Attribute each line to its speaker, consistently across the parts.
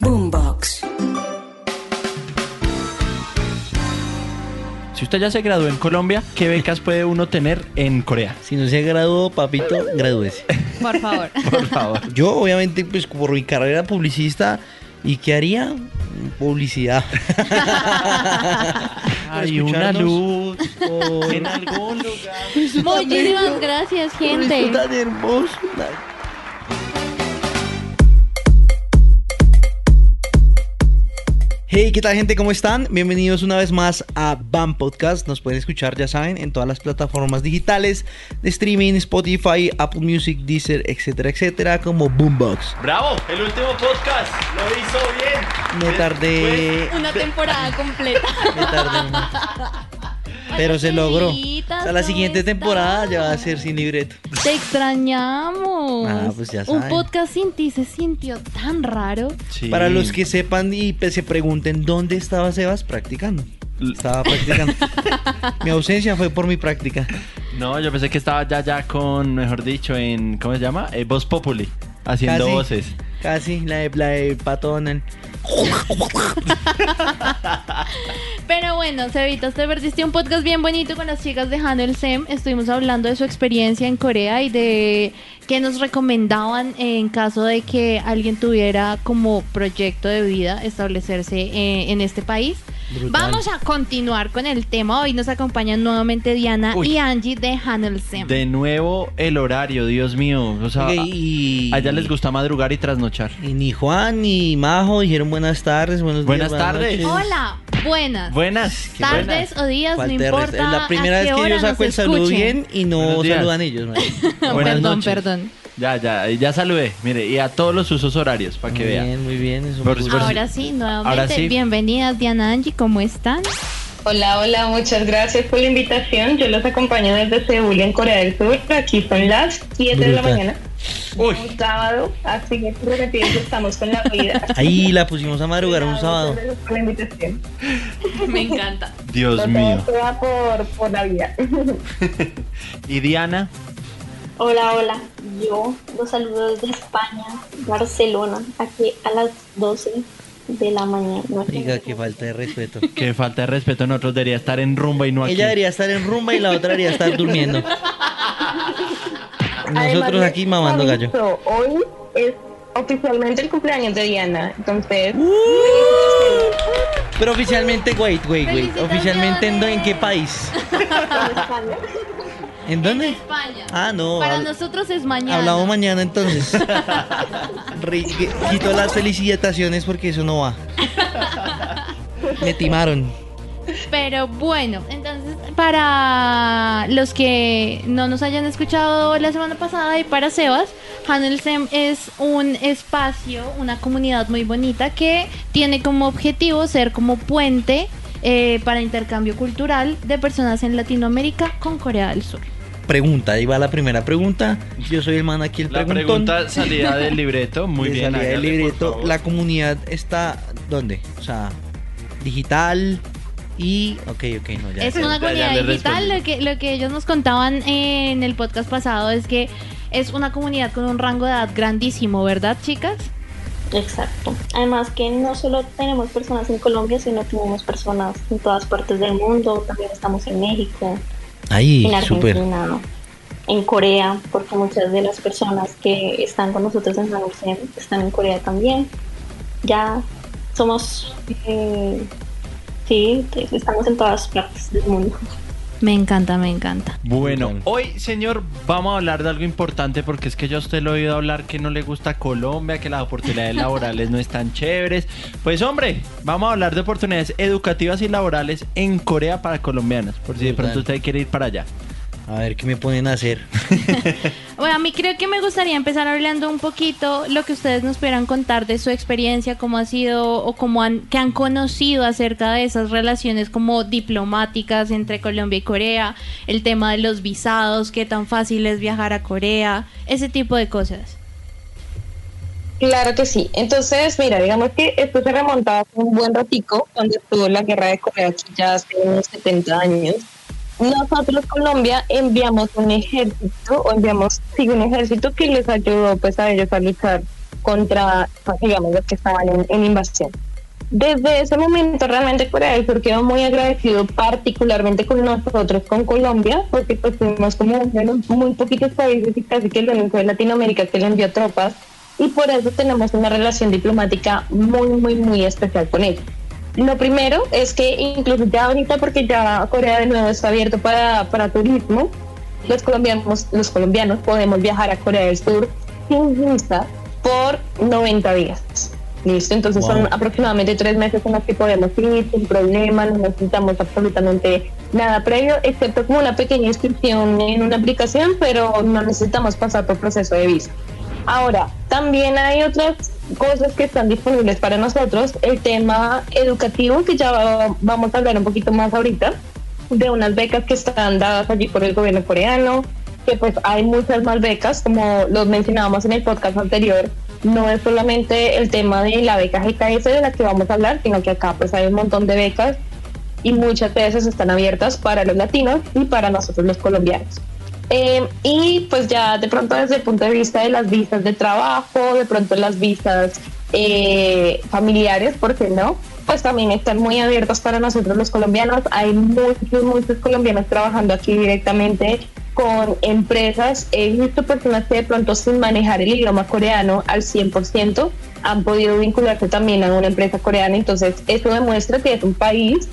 Speaker 1: Boombox.
Speaker 2: Si usted ya se graduó en Colombia, ¿qué becas puede uno tener en Corea?
Speaker 3: Si no se graduó, papito, gradúese.
Speaker 4: Por favor.
Speaker 2: Por favor.
Speaker 3: Yo, obviamente, pues por mi carrera publicista, ¿y qué haría? Publicidad.
Speaker 2: Hay una luz
Speaker 3: por-
Speaker 2: en algún lugar.
Speaker 4: Muchísimas gracias, gente.
Speaker 3: Esto tan hermoso. Hey, ¿qué tal gente? ¿Cómo están? Bienvenidos una vez más a BAM Podcast. Nos pueden escuchar, ya saben, en todas las plataformas digitales de streaming, Spotify, Apple Music, Deezer, etcétera, etcétera, como Boombox.
Speaker 2: ¡Bravo! El último podcast. Lo hizo bien.
Speaker 3: Me tardé...
Speaker 4: Una temporada completa.
Speaker 3: Me tardé Pero se logró. O sea, la
Speaker 4: ¿cómo
Speaker 3: siguiente temporada ya va a ser sin libreto.
Speaker 4: Te extrañamos.
Speaker 3: Ah, pues ya
Speaker 4: Un
Speaker 3: saben.
Speaker 4: podcast sin ti se sintió tan raro.
Speaker 2: Sí.
Speaker 3: Para los que sepan y se pregunten dónde estaba Sebas practicando. Estaba practicando. mi ausencia fue por mi práctica.
Speaker 2: No, yo pensé que estaba ya ya con, mejor dicho, en... ¿Cómo se llama? Eh, Voz Populi. Haciendo
Speaker 3: Casi.
Speaker 2: voces.
Speaker 3: Casi, la de, la de Donald.
Speaker 4: Pero bueno, Cevita, te perdiste un podcast bien bonito con las chicas de Hanel Sem. Estuvimos hablando de su experiencia en Corea y de qué nos recomendaban en caso de que alguien tuviera como proyecto de vida establecerse eh, en este país.
Speaker 3: Brutal.
Speaker 4: Vamos a continuar con el tema. Hoy nos acompañan nuevamente Diana
Speaker 2: Uy.
Speaker 4: y Angie de Hanel Sem.
Speaker 2: De nuevo el horario, Dios mío. O sea,
Speaker 3: y,
Speaker 2: a ella les gusta madrugar y trasnochar.
Speaker 3: Y ni Juan ni Majo dijeron buenas tardes, buenos
Speaker 2: Buenas
Speaker 3: días,
Speaker 2: tardes.
Speaker 3: noches.
Speaker 4: Hola, buenas.
Speaker 2: Buenas. qué
Speaker 4: Tardes
Speaker 2: buenas.
Speaker 4: o días, no importa.
Speaker 3: Es la primera
Speaker 4: a
Speaker 3: vez que yo saco el saludo bien y no saludan ellos.
Speaker 2: Buenas
Speaker 4: perdón,
Speaker 2: noches.
Speaker 4: perdón.
Speaker 2: Ya, ya, ya saludé. Mire, y a todos los usos horarios, para que
Speaker 3: muy
Speaker 2: vean.
Speaker 3: bien, muy bien. es un
Speaker 2: Por-
Speaker 3: gusto.
Speaker 2: por-
Speaker 4: Ahora sí, nuevamente,
Speaker 2: Ahora sí.
Speaker 4: bienvenidas Diana Angie, ¿cómo están?
Speaker 5: Hola, hola, muchas gracias por la invitación. Yo los acompaño desde Seúl, en Corea del Sur. Aquí son las 7 de la mañana.
Speaker 2: Uy,
Speaker 5: Un sábado, así que prometido que estamos con la vida.
Speaker 3: Ahí la pusimos a madrugar un sábado.
Speaker 5: Por la invitación.
Speaker 4: Me encanta.
Speaker 2: Dios mío.
Speaker 5: por, por la vida.
Speaker 2: Y Diana,
Speaker 6: Hola, hola. Yo los saludo desde España, Barcelona, aquí a las 12 de la mañana.
Speaker 3: Oiga, qué falta de respeto.
Speaker 2: que falta de respeto, nosotros debería estar en rumba y no aquí.
Speaker 3: Ella debería estar en rumba y la otra debería estar durmiendo. Nosotros aquí mamando gallo.
Speaker 5: Hoy es oficialmente el cumpleaños de Diana. Entonces,
Speaker 3: Uh. Pero oficialmente, wait, wait, wait. Oficialmente, ¿en, ¿en qué país?
Speaker 5: en España.
Speaker 3: ¿En dónde?
Speaker 4: España.
Speaker 3: Ah, no.
Speaker 4: Para nosotros es mañana.
Speaker 3: Hablamos mañana entonces. Quito las felicitaciones porque eso no va. Me timaron.
Speaker 4: Pero bueno, entonces para los que no nos hayan escuchado la semana pasada y para Sebas, Handelsem es un espacio, una comunidad muy bonita que tiene como objetivo ser como puente eh, para intercambio cultural de personas en Latinoamérica con Corea del Sur.
Speaker 3: Pregunta, ahí va la primera pregunta. Yo soy el man aquí, el
Speaker 2: La
Speaker 3: preguntón.
Speaker 2: pregunta salida del libreto, muy
Speaker 3: de
Speaker 2: bien.
Speaker 3: salida del
Speaker 2: hágale, por
Speaker 3: libreto.
Speaker 2: favor.
Speaker 3: La comunidad está ¿dónde? O sea, digital y ok, ok, no ya.
Speaker 4: Es
Speaker 3: ya.
Speaker 4: una
Speaker 2: ya
Speaker 4: comunidad
Speaker 2: le
Speaker 4: digital.
Speaker 2: respondí.
Speaker 4: Lo que, lo que ellos nos contaban en el podcast pasado es que es una comunidad con un rango de edad grandísimo, ¿verdad, chicas?
Speaker 6: Exacto. Además que no solo tenemos personas en Colombia, sino tenemos personas en todas partes del mundo. También estamos en México,
Speaker 3: Ahí,
Speaker 6: en. Argentina, ¿no? en Corea, porque muchas de las personas que están con nosotros en Hansen están en Corea también. Ya somos, eh, sí, estamos en todas partes del mundo.
Speaker 4: Me encanta, me encanta.
Speaker 2: Bueno, hoy, señor, vamos a hablar de algo importante porque es que yo a usted lo he oído hablar que no le gusta Colombia, que las oportunidades laborales no están chéveres. Pues, hombre, vamos a hablar de oportunidades educativas y laborales en Corea para colombianos, por si de pronto usted quiere ir para allá.
Speaker 3: A ver qué me ponen a hacer.
Speaker 4: Bueno, a mí creo que me gustaría empezar hablando un poquito lo que ustedes nos pudieran contar de su experiencia, cómo ha sido o cómo han, que han conocido acerca de esas relaciones como diplomáticas entre Colombia y Corea, el tema de los visados, qué tan fácil es viajar a Corea, ese tipo de cosas.
Speaker 5: Claro que sí. Entonces, mira, digamos que esto se remontaba hace un buen ratico, cuando estuvo la guerra de Corea, aquí ya hace unos 70 años. Nosotros, Colombia, enviamos un ejército, o enviamos, sí, un ejército que les ayudó pues a ellos a luchar contra, pues, digamos, los que estaban en, invasión. Desde ese momento realmente Corea del Sur quedó muy agradecido particularmente con nosotros, con Colombia, porque pues fuimos como muy poquitos países y casi que el único de Latinoamérica que le envió tropas y por eso tenemos una relación diplomática muy, muy, muy especial con ellos. Lo primero es que incluso ya ahorita, porque ya Corea de nuevo está abierto para, para turismo, los colombianos, los colombianos podemos viajar a Corea del Sur sin visa por 90 días. Listo, entonces
Speaker 3: Wow.
Speaker 5: son aproximadamente tres meses en los que podemos ir sin problema, no necesitamos absolutamente nada previo, excepto como una pequeña inscripción en una aplicación, pero no necesitamos pasar por proceso de visa. Ahora, también hay otras cosas que están disponibles para nosotros. El tema educativo, que ya va- vamos a hablar un poquito más ahorita, de unas becas que están dadas allí por el gobierno coreano, que pues hay muchas más becas, como los mencionábamos en el podcast anterior. No es solamente el tema de la beca GKS de la que vamos a hablar, sino que acá pues hay un montón de becas y muchas de esas están abiertas para los latinos y para nosotros los colombianos. Eh, y pues ya de pronto desde el punto de vista de las visas de trabajo, de pronto las visas eh, familiares, ¿por qué no? Pues también están muy abiertas para nosotros los colombianos. Hay muchos, muchos colombianos trabajando aquí directamente con empresas. He visto personas que de pronto sin manejar el idioma coreano al 100% han podido vincularse también a una empresa coreana. Entonces eso demuestra que es un país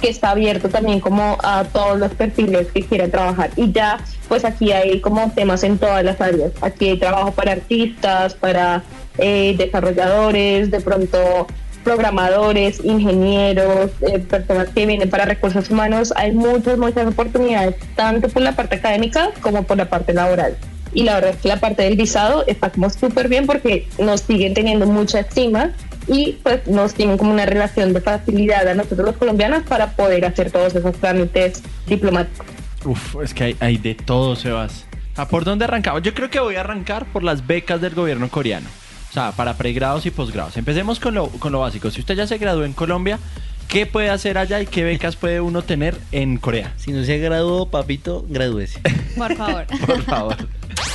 Speaker 5: que está abierto también como a todos los perfiles que quieran trabajar. Y ya, pues aquí hay como temas en todas las áreas. Aquí hay trabajo para artistas, para eh, desarrolladores, de pronto programadores, ingenieros, eh, personas que vienen para recursos humanos. Hay muchas, muchas oportunidades, tanto por la parte académica como por la parte laboral. Y la verdad es que la parte del visado está como súper bien porque nos siguen teniendo mucha estima y pues nos tienen como una relación de facilidad a nosotros los colombianos para poder hacer todos esos trámites diplomáticos.
Speaker 2: Uf, es que hay, hay de todo, Sebas. ¿A por dónde arrancamos? Yo creo que voy a arrancar por las becas del gobierno coreano. O sea, para pregrados y posgrados. Empecemos con lo, con lo básico. Si usted ya se graduó en Colombia, ¿qué puede hacer allá y qué becas puede uno tener en Corea?
Speaker 3: Si no se graduó, papito, gradúese.
Speaker 4: Por favor.
Speaker 2: Por favor.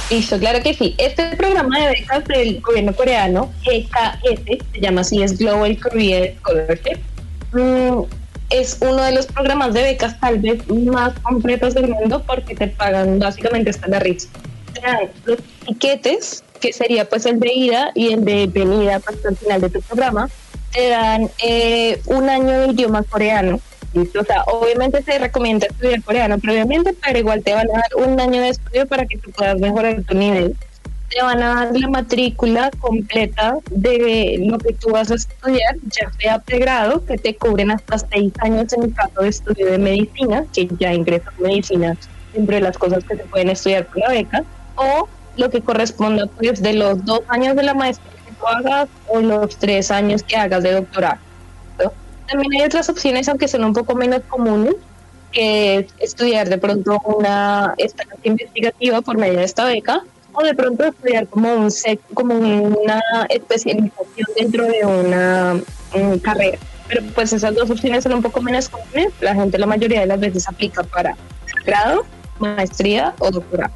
Speaker 5: Listo, claro que sí. Este programa de becas del gobierno coreano, GKS, se llama así, es Global Career Scholarship. Mm, es uno de los programas de becas tal vez más completos del mundo porque te pagan básicamente hasta la risa. Los tiquetes, que sería pues el de ida y el de venida pues, al final de tu programa, te dan eh, un año de idioma coreano. ¿Listo? O sea, obviamente se recomienda estudiar coreano previamente, pero igual te van a dar un año de estudio para que tú puedas mejorar tu nivel. Te van a dar la matrícula completa de lo que tú vas a estudiar, ya sea pregrado, que te cubren hasta seis años en el caso de estudio de medicina, que ya ingresas a medicina entre las cosas que se pueden estudiar con la beca, o lo que corresponda pues de los dos años de la maestría que tú hagas o los tres años que hagas de doctorado. También hay otras opciones, aunque son un poco menos comunes, que es estudiar de pronto una estancia investigativa por medio de esta beca, o de pronto estudiar como, un como una especialización dentro de una mm, carrera. Pero pues esas dos opciones son un poco menos comunes. La gente la mayoría de las veces aplica para grado, maestría o doctorado.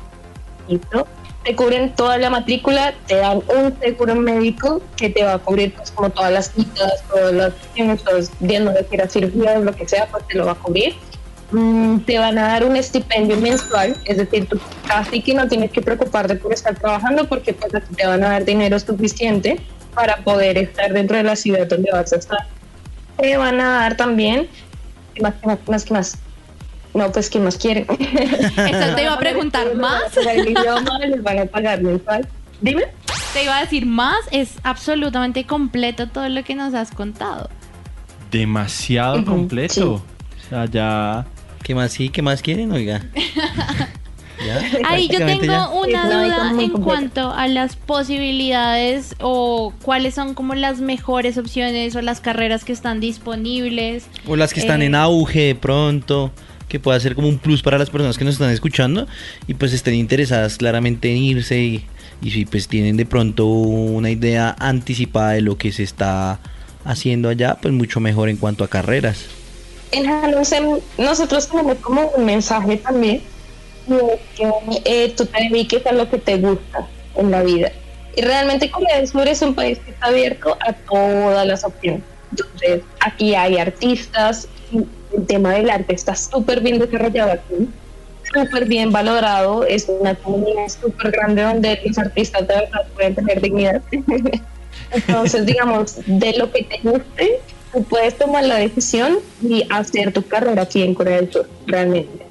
Speaker 5: ¿Listo? Te cubren toda la matrícula, te dan un seguro médico que te va a cubrir pues, como todas las citas, todas las los viendo de que era cirugía o lo que sea, pues te lo va a cubrir. Mm, te van a dar un estipendio mensual, es decir, tú casi que no tienes que preocuparte por estar trabajando porque pues te van a dar dinero suficiente para poder estar dentro de la ciudad donde vas a estar. Te van a dar también, ¿qué más, más, más, más? No, pues, ¿qué más quieren?
Speaker 4: Eso te iba a preguntar más.
Speaker 5: Les van a pagar el idioma, les van a pagar mensual. Dime.
Speaker 4: Te iba a decir más, es absolutamente completo todo lo que nos has contado.
Speaker 2: Demasiado completo.
Speaker 5: sí.
Speaker 2: O sea, ya.
Speaker 3: ¿Qué más sí? ¿Qué más quieren, oiga? ¿ya?
Speaker 4: Ahí yo tengo
Speaker 3: ya.
Speaker 4: una duda en cuanto a las posibilidades o cuáles son como las mejores opciones o las carreras que están disponibles.
Speaker 3: O las que están
Speaker 4: Eh,
Speaker 3: en auge de pronto, que pueda ser como un plus para las personas que nos están escuchando y pues estén interesadas claramente en irse y, y si pues tienen de pronto una idea anticipada de lo que se está haciendo allá, pues mucho mejor en cuanto a carreras.
Speaker 5: En Hanusem nosotros tenemos como un mensaje también que eh, tú te dediques a lo que te gusta en la vida. Y realmente Corea del Sur es un país que está abierto a todas las opciones. Entonces, aquí hay artistas, el tema del arte está súper bien desarrollado aquí, súper bien valorado, es una comunidad súper grande donde los artistas de verdad pueden tener dignidad. Entonces, digamos, de lo que te guste, tú puedes tomar la decisión y hacer tu carrera aquí en Corea del Sur, realmente.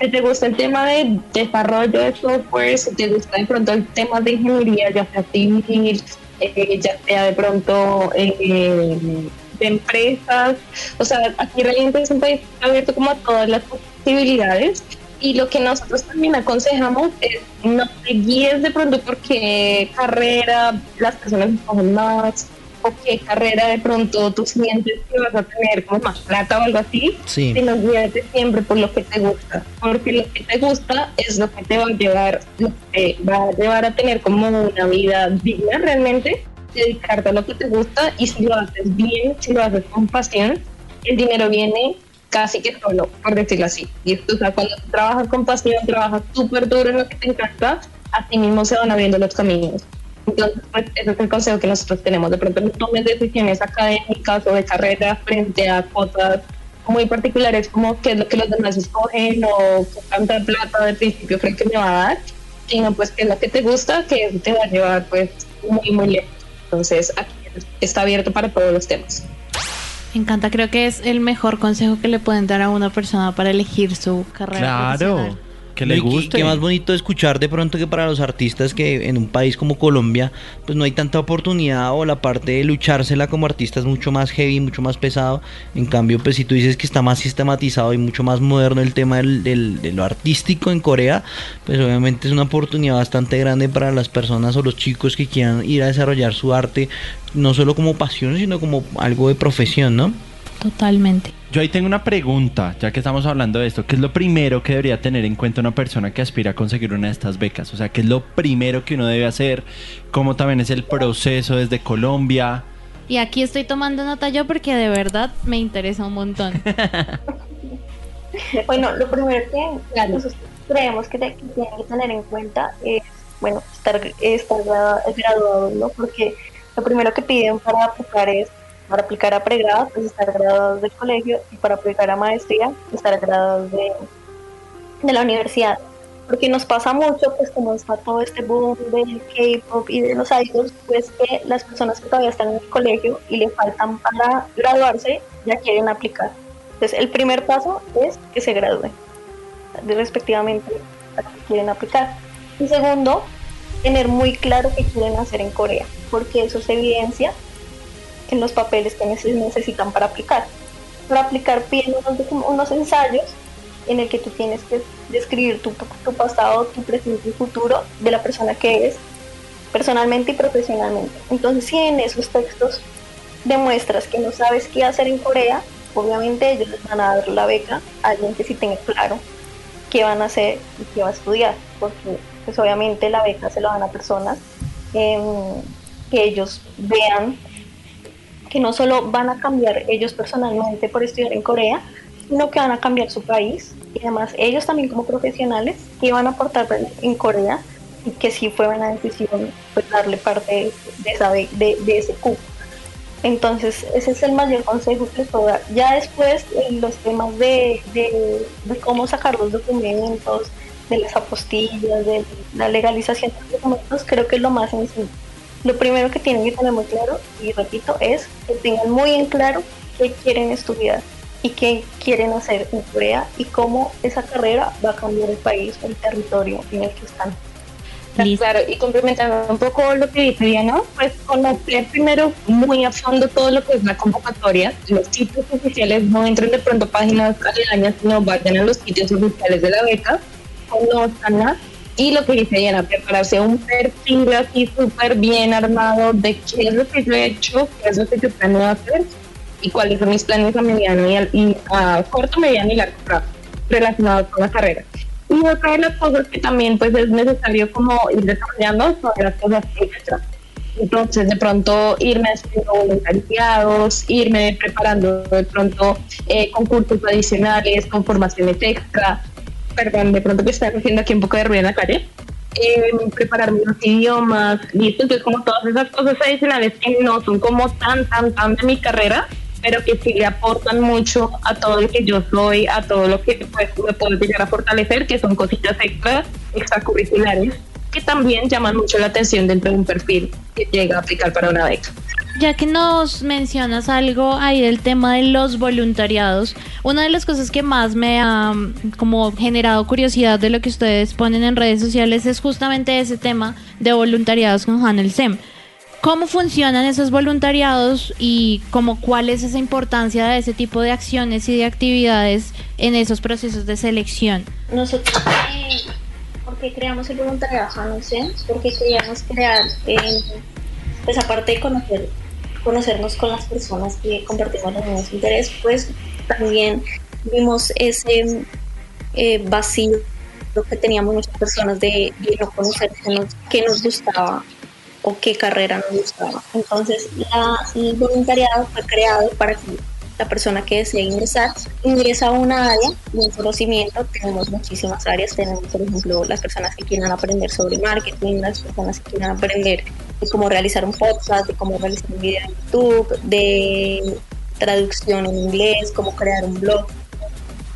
Speaker 5: Si te gusta el tema de desarrollo de software, si te gusta de pronto el tema de ingeniería, ya sea civil, eh, ya sea de pronto eh, de empresas, o sea, aquí realmente es un país abierto como a todas las posibilidades y lo que nosotros también aconsejamos es no te guíes de pronto porque carrera las personas escogen más o qué carrera de pronto tú sientes que vas a tener como más plata o algo así,
Speaker 3: Sí.
Speaker 5: sino guíate siempre por lo que te gusta, porque lo que te gusta es lo que te va a llevar, lo que te va a llevar a tener como una vida digna realmente, dedicarte a lo que te gusta y si lo haces bien, si lo haces con pasión, el dinero viene casi que solo, por decirlo así. Y esto, o sea, cuando trabajas con pasión, trabajas súper duro en lo que te encanta, así mismo se van abriendo los caminos. Entonces, pues, ese es el consejo que nosotros tenemos. De pronto no tomes decisiones académicas o de carrera frente a cosas muy particulares como qué es lo que los demás escogen o qué tanta plata de principio creen que me va a dar, sino pues qué es lo que te gusta, que te va a llevar pues muy, muy lejos. Entonces, aquí está abierto para todos los temas.
Speaker 4: Me encanta, creo que es el mejor consejo que le pueden dar a una persona para elegir su carrera.
Speaker 2: Claro,
Speaker 4: profesional.
Speaker 2: Que le guste.
Speaker 3: Qué más bonito escuchar de pronto que para los artistas que en un país como Colombia, pues no hay tanta oportunidad o la parte de luchársela como artista es mucho más heavy, mucho más pesado. En cambio, pues si tú dices que está más sistematizado y mucho más moderno el tema del, del- de lo artístico en Corea, pues obviamente es una oportunidad bastante grande para las personas o los chicos que quieran ir a desarrollar su arte, no solo como pasión, sino como algo de profesión, ¿no?
Speaker 4: Totalmente.
Speaker 2: Yo ahí tengo una pregunta, ya que estamos hablando de esto. ¿Qué es lo primero que debería tener en cuenta una persona que aspira a conseguir una de estas becas? O sea, ¿qué es lo primero que uno debe hacer? ¿Cómo también es el proceso desde Colombia?
Speaker 4: Y aquí estoy tomando nota yo porque de verdad me interesa un montón.
Speaker 6: Bueno, lo primero que nosotros creemos que, te- que tienen que tener en cuenta es, bueno, estar, estar gra- graduados, ¿no? Porque lo primero que piden para aplicar es, para aplicar a pregrado, pues estar graduados del colegio y para aplicar a maestría, estar graduados de, la universidad. Porque nos pasa mucho, pues como está todo este boom del K-pop y de los idols, pues que las personas que todavía están en el colegio y le faltan para graduarse, ya quieren aplicar. Entonces, el primer paso es que se gradúen, respectivamente, a que quieren aplicar. Y segundo, tener muy claro qué quieren hacer en Corea, porque eso se evidencia en los papeles que neces- necesitan para aplicar. Para aplicar piden unos, unos ensayos en el que tú tienes que describir tu, tu pasado, tu presente y futuro de la persona que eres, personalmente y profesionalmente. Entonces, si en esos textos demuestras que no sabes qué hacer en Corea, obviamente ellos les van a dar la beca a alguien que sí tenga claro qué van a hacer y qué va a estudiar, porque pues obviamente la beca se la dan a personas em, que ellos vean que no solo van a cambiar ellos personalmente por estudiar en Corea, sino que van a cambiar su país y además ellos también como profesionales que van a aportar en Corea y que sí fue buena decisión pues, darle parte de, ese cupo. Entonces, ese es el mayor consejo que les puedo dar. Ya después, en los temas de, de, de cómo sacar los documentos, de las apostillas, de la legalización de los documentos, creo que es lo más sencillo. Lo primero que tienen que tener muy claro, y repito, es que tengan muy en claro qué quieren estudiar y qué quieren hacer en Corea y cómo esa carrera va a cambiar el país o el territorio en el que están.
Speaker 4: Listo.
Speaker 5: Claro, y complementando un poco lo que dice Diana, pues conocer primero muy a fondo todo lo que es la convocatoria. Los sitios oficiales no entren de pronto páginas aledañas, sino vayan a los sitios oficiales de la beca conozcanla. Y lo que hice era prepararse un perfil así súper bien armado de qué es lo que yo he hecho, qué es lo que yo planeo hacer y cuáles son mis planes a mediano y, al- y a corto, mediano y largo plazo relacionados con la carrera. Y otra de las cosas que también pues es necesario como ir desarrollando son las cosas extra. Entonces, de pronto irme haciendo voluntariados, irme preparando de pronto eh, concursos adicionales con formaciones extra. Perdón, de pronto que estoy haciendo aquí un poco de ruido en la calle. Eh, prepararme los idiomas, listo. Entonces, como todas esas cosas adicionales que no son como tan, tan, tan de mi carrera, pero que sí le aportan mucho a todo lo que yo soy, a todo lo que pues, me puedo llegar a fortalecer, que son cositas extra, extracurriculares, que también llaman mucho la atención dentro de un perfil que llega a aplicar para una beca.
Speaker 4: Ya que nos mencionas algo ahí del tema de los voluntariados, una de las cosas que más me ha mm, como generado curiosidad de lo que ustedes ponen en redes sociales es justamente ese tema de voluntariados con Hanel Sem. ¿Cómo funcionan esos voluntariados y como cuál es esa importancia de ese tipo de acciones y de actividades en esos procesos de selección?
Speaker 6: Nosotros, eh, ¿por qué creamos el voluntariado Hanoi Sense? Porque queríamos crear, eh, pues aparte de conocer, conocernos con las personas que compartimos los mismos intereses, pues también vimos ese eh, vacío que teníamos muchas personas de, de no conocer qué nos, gustaba o qué carrera nos gustaba. Entonces, la, el voluntariado fue creado para que la persona que desea ingresar ingresa a una área de conocimiento. Tenemos muchísimas áreas. Tenemos, por ejemplo, las personas que quieran aprender sobre marketing, las personas que quieran aprender de cómo realizar un podcast, de cómo realizar un video en YouTube, de traducción en inglés, cómo crear un blog.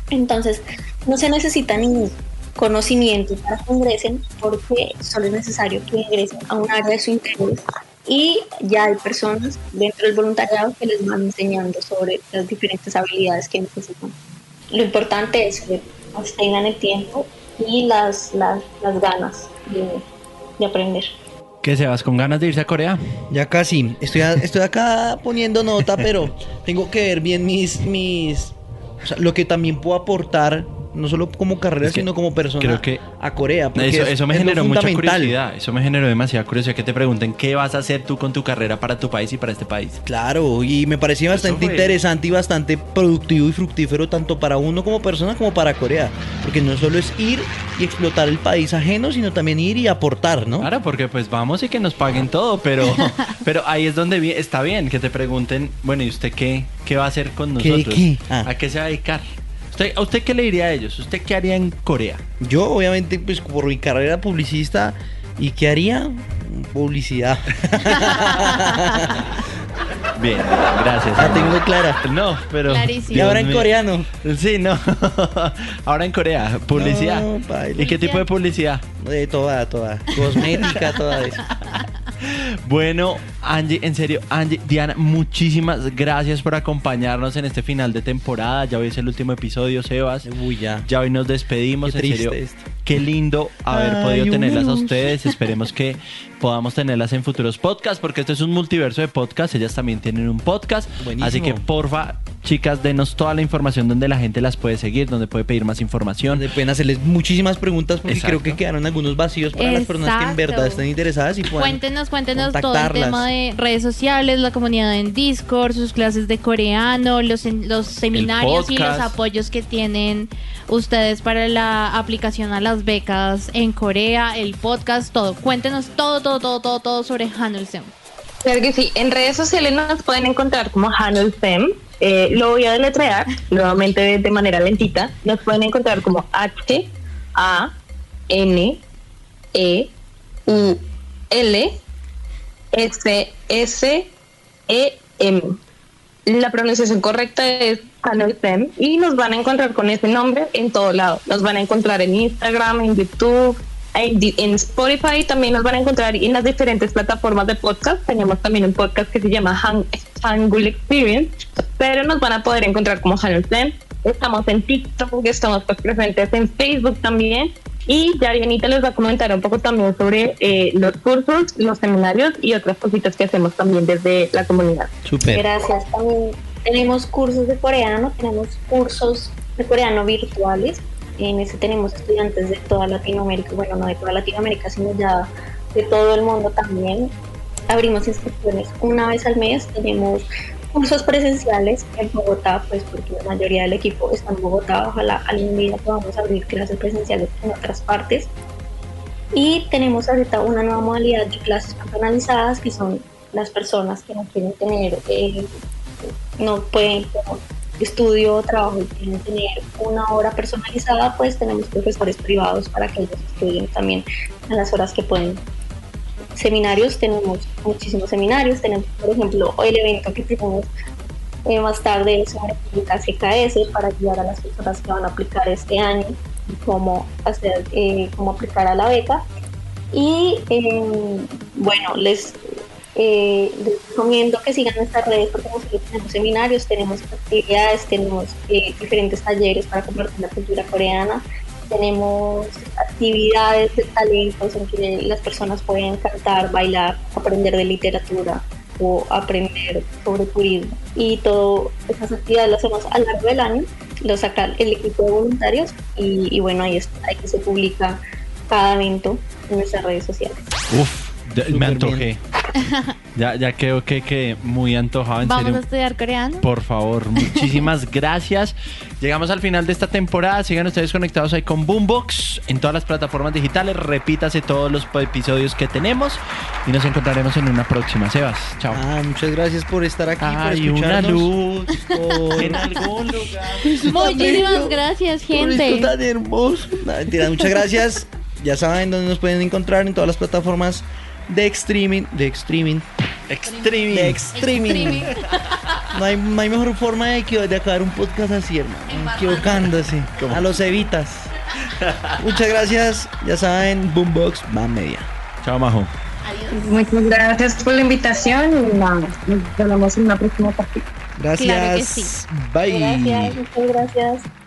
Speaker 6: Entonces, no se necesita ningún conocimiento para que ingresen porque solo es necesario que ingresen a un área de su interés y ya hay personas dentro del voluntariado que les van enseñando sobre las diferentes habilidades que necesitan. Lo importante es que pues, tengan el tiempo y las, las, las ganas de, de aprender.
Speaker 2: ¿Qué se vas con ganas de irse a Corea?
Speaker 3: Ya casi. Estoy, estoy acá poniendo nota, pero tengo que ver bien mis, mis, lo que también puedo aportar, no solo como carrera,
Speaker 2: Es que
Speaker 3: sino como persona
Speaker 2: creo que
Speaker 3: a Corea. porque
Speaker 2: Eso,
Speaker 3: es-
Speaker 2: eso me generó mucha curiosidad. Eso me generó demasiada curiosidad que te pregunten qué vas a hacer tú con tu carrera para tu país y para este país.
Speaker 3: Claro, y me parecía bastante interesante y bastante productivo y fructífero tanto para uno como persona como para Corea. Porque no solo es ir y explotar el país ajeno, sino también ir y aportar, ¿no?
Speaker 2: Claro, porque pues vamos y que nos paguen todo, pero, pero ahí es donde está bien que te pregunten, bueno, ¿y usted qué, qué va a hacer con
Speaker 3: ¿Qué de
Speaker 2: nosotros?
Speaker 3: qué? Ah.
Speaker 2: ¿A qué se va a dedicar? ¿Usted, ¿A usted qué le diría a ellos? ¿Usted qué haría en Corea?
Speaker 3: Yo, obviamente, pues por mi carrera publicista, ¿y qué haría? Publicidad.
Speaker 2: Bien, gracias.
Speaker 3: La tengo clara.
Speaker 2: No, pero...
Speaker 4: Clarísimo.
Speaker 3: Y ahora en coreano.
Speaker 2: Sí, no. ahora en Corea, publicidad.
Speaker 3: No.
Speaker 2: ¿Y qué tipo de publicidad?
Speaker 3: De toda, toda. Cosmética, toda eso.
Speaker 2: Bueno, Angie, en serio, Angie, Diana, muchísimas gracias por acompañarnos en este final de temporada. Ya hoy es el último episodio, Sebas.
Speaker 3: Uy, ya.
Speaker 2: Ya hoy nos despedimos,
Speaker 3: Qué
Speaker 2: en serio.
Speaker 3: esto.
Speaker 2: Qué lindo haber
Speaker 3: Ay,
Speaker 2: podido tenerlas a ustedes. Esperemos que podamos tenerlas en futuros podcasts, porque este es un multiverso de podcasts. Ellas también tienen un podcast.
Speaker 3: Buenísimo.
Speaker 2: Así que, porfa, chicas, denos toda la información donde la gente las puede seguir, donde puede pedir más información.
Speaker 3: Donde pueden hacerles muchísimas preguntas porque
Speaker 2: Exacto.
Speaker 3: creo que quedaron algunos vacíos para las personas que en verdad estén interesadas y puedan
Speaker 4: Cuéntenos, cuéntenos todo el tema de redes sociales, la comunidad en Discord, sus clases de coreano, los, los seminarios y los apoyos que tienen ustedes para la aplicación a las becas en Corea, el podcast, todo. Cuéntenos todo, todo, todo, todo, todo sobre Hanulsem.
Speaker 5: Claro que sí. En redes sociales nos pueden encontrar como Hanul Fem. Eh, lo voy a deletrear nuevamente de, manera lentita. Nos pueden encontrar como H A N E U L S S E M. La pronunciación correcta es Hanul Fem y nos van a encontrar con ese nombre en todo lado. Nos van a encontrar en Instagram, en YouTube, en, Spotify también nos van a encontrar en las diferentes plataformas de podcast. Tenemos también un podcast que se llama Han- Hangul Experience, pero nos van a poder encontrar como Hangul Zen. Estamos en TikTok, estamos pues, presentes en Facebook también. Y ya Dianita les va a comentar un poco también sobre eh, los cursos, los seminarios y otras cositas que hacemos también desde la comunidad.
Speaker 3: Súper.
Speaker 6: Gracias. También tenemos cursos de coreano, tenemos cursos de coreano virtuales En ese tenemos estudiantes de toda Latinoamérica, bueno, no de toda Latinoamérica, sino ya de todo el mundo también. Abrimos inscripciones una vez al mes, tenemos cursos presenciales en Bogotá, pues porque la mayoría del equipo está en Bogotá, ojalá algún día podamos abrir clases presenciales en otras partes. Y tenemos ahorita una nueva modalidad de clases personalizadas que son las personas que no quieren tener, eh, no pueden como estudio o trabajo y quieren tener una hora personalizada, pues tenemos profesores privados para que ellos estudien también a las horas que pueden. Seminarios, tenemos muchísimos seminarios, tenemos por ejemplo el evento que tenemos eh, más tarde sobre CKS para ayudar a las personas que van a aplicar este año cómo hacer, eh, cómo aplicar a la beca. Y eh, bueno, les, les recomiendo que sigan nuestras redes porque nosotros tenemos seminarios, tenemos actividades, tenemos diferentes talleres para compartir la cultura coreana, tenemos actividades de talentos en que las personas pueden cantar, bailar, aprender de literatura o aprender sobre turismo. Y todas esas actividades las hacemos a lo largo del año lo saca el equipo de voluntarios y, y bueno, ahí está, ahí que se publica cada evento en nuestras redes sociales.
Speaker 2: Uf, me antojé. Ya, ya creo que, que muy antojado, en
Speaker 4: Vamos
Speaker 2: serio.
Speaker 4: a estudiar coreano.
Speaker 2: Por favor, muchísimas gracias. Llegamos al final de esta temporada. Sigan ustedes conectados ahí con Boombox en todas las plataformas digitales. Repítase todos los episodios que tenemos y nos encontraremos en una próxima. Sebas, chao.
Speaker 3: Ah, muchas gracias por estar aquí, por
Speaker 2: Hay una luz
Speaker 3: por-
Speaker 2: en algún lugar.
Speaker 4: Muchísimas gracias,
Speaker 3: Por
Speaker 4: gente.
Speaker 3: esto tan hermoso. No, mentira, muchas gracias. Ya saben dónde nos pueden encontrar en todas las plataformas de streaming, de streaming,
Speaker 2: Extreme.
Speaker 3: de streaming. No hay, no hay mejor forma de, que, de acabar un podcast así, hermano. Equivocándose. A los evitas. Muchas gracias. Ya saben, Boombox más media.
Speaker 2: Chao, Majo.
Speaker 5: Muchas gracias por la invitación y nada, nos vemos en una próxima partida.
Speaker 3: Gracias.
Speaker 4: Claro que sí.
Speaker 3: Bye.
Speaker 6: Gracias, muchas gracias.